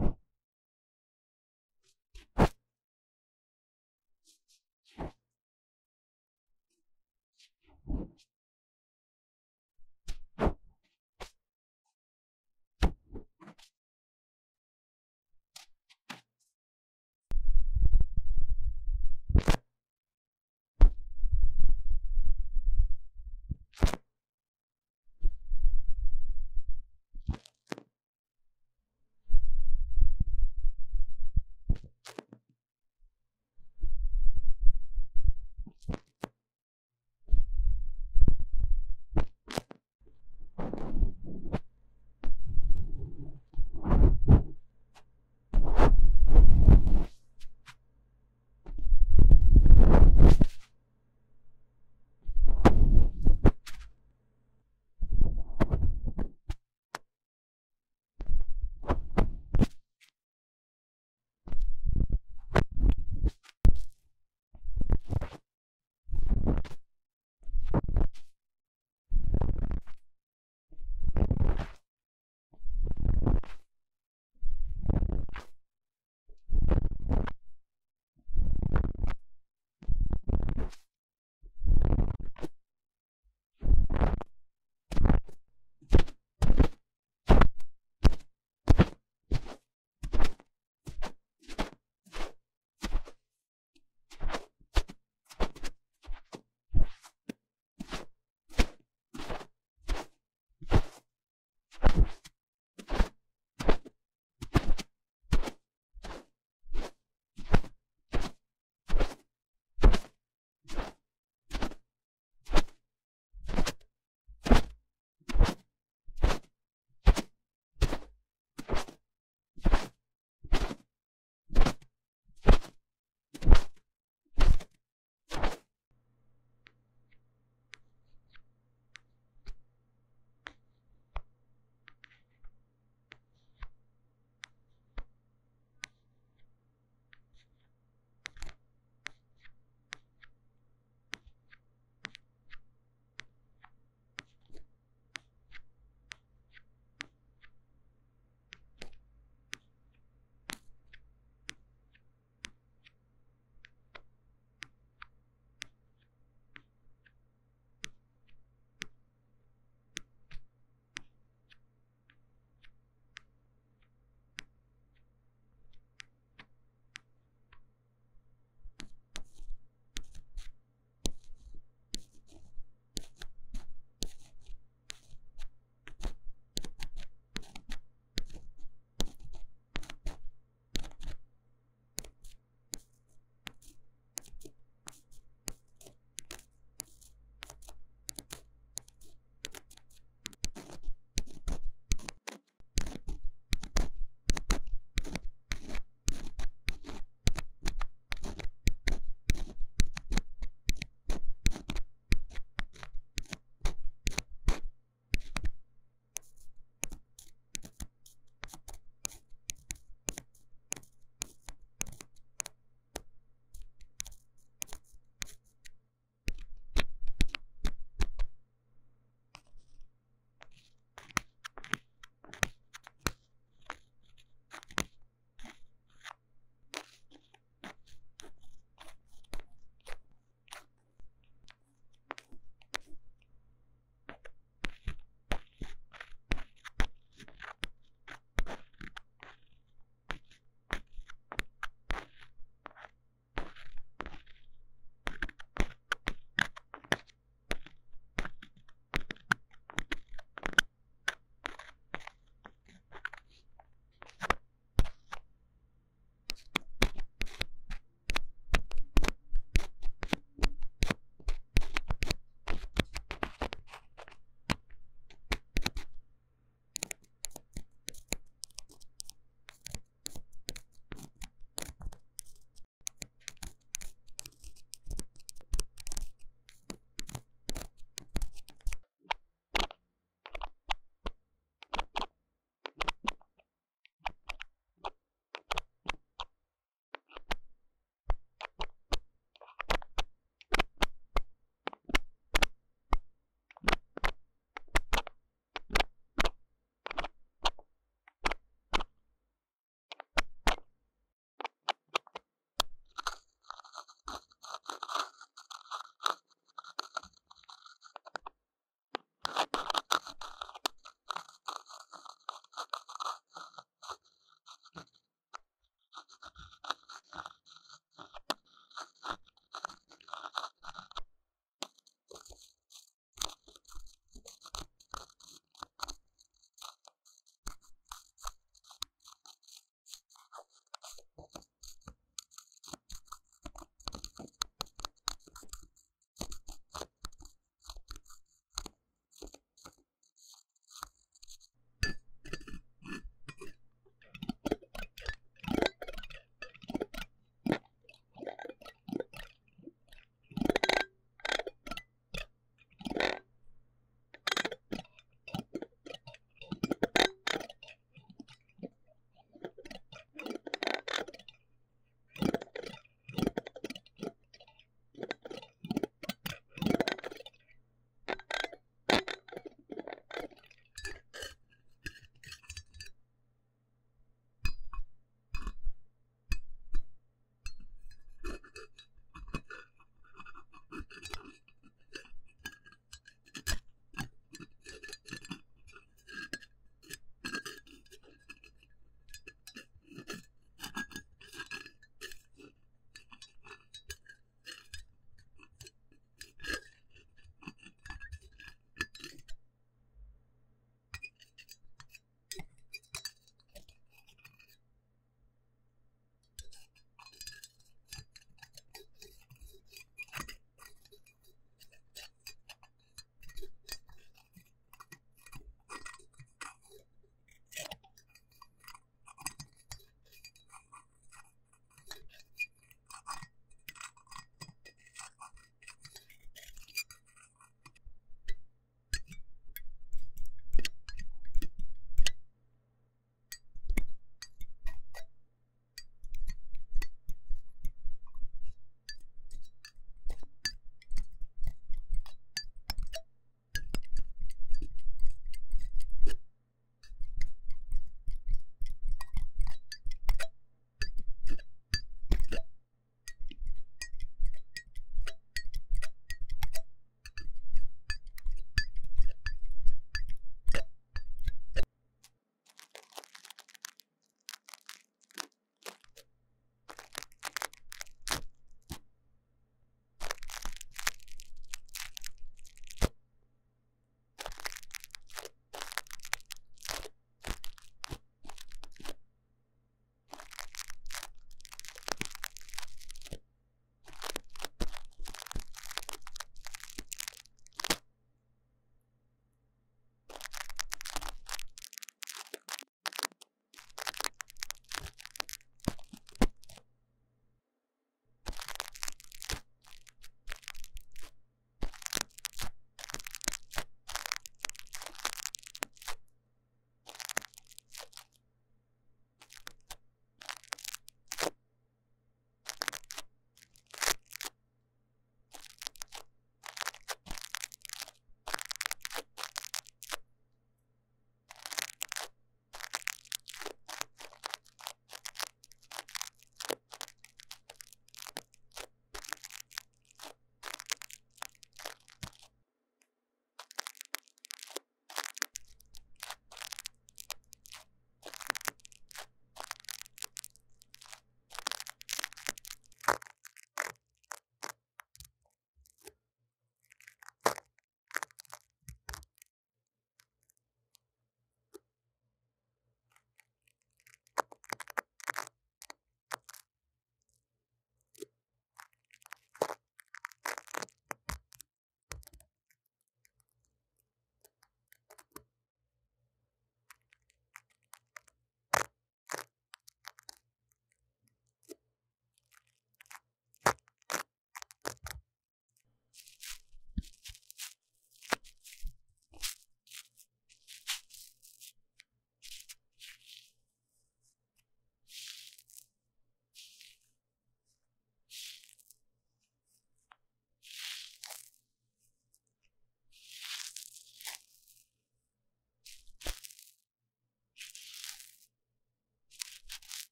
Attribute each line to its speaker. Speaker 1: you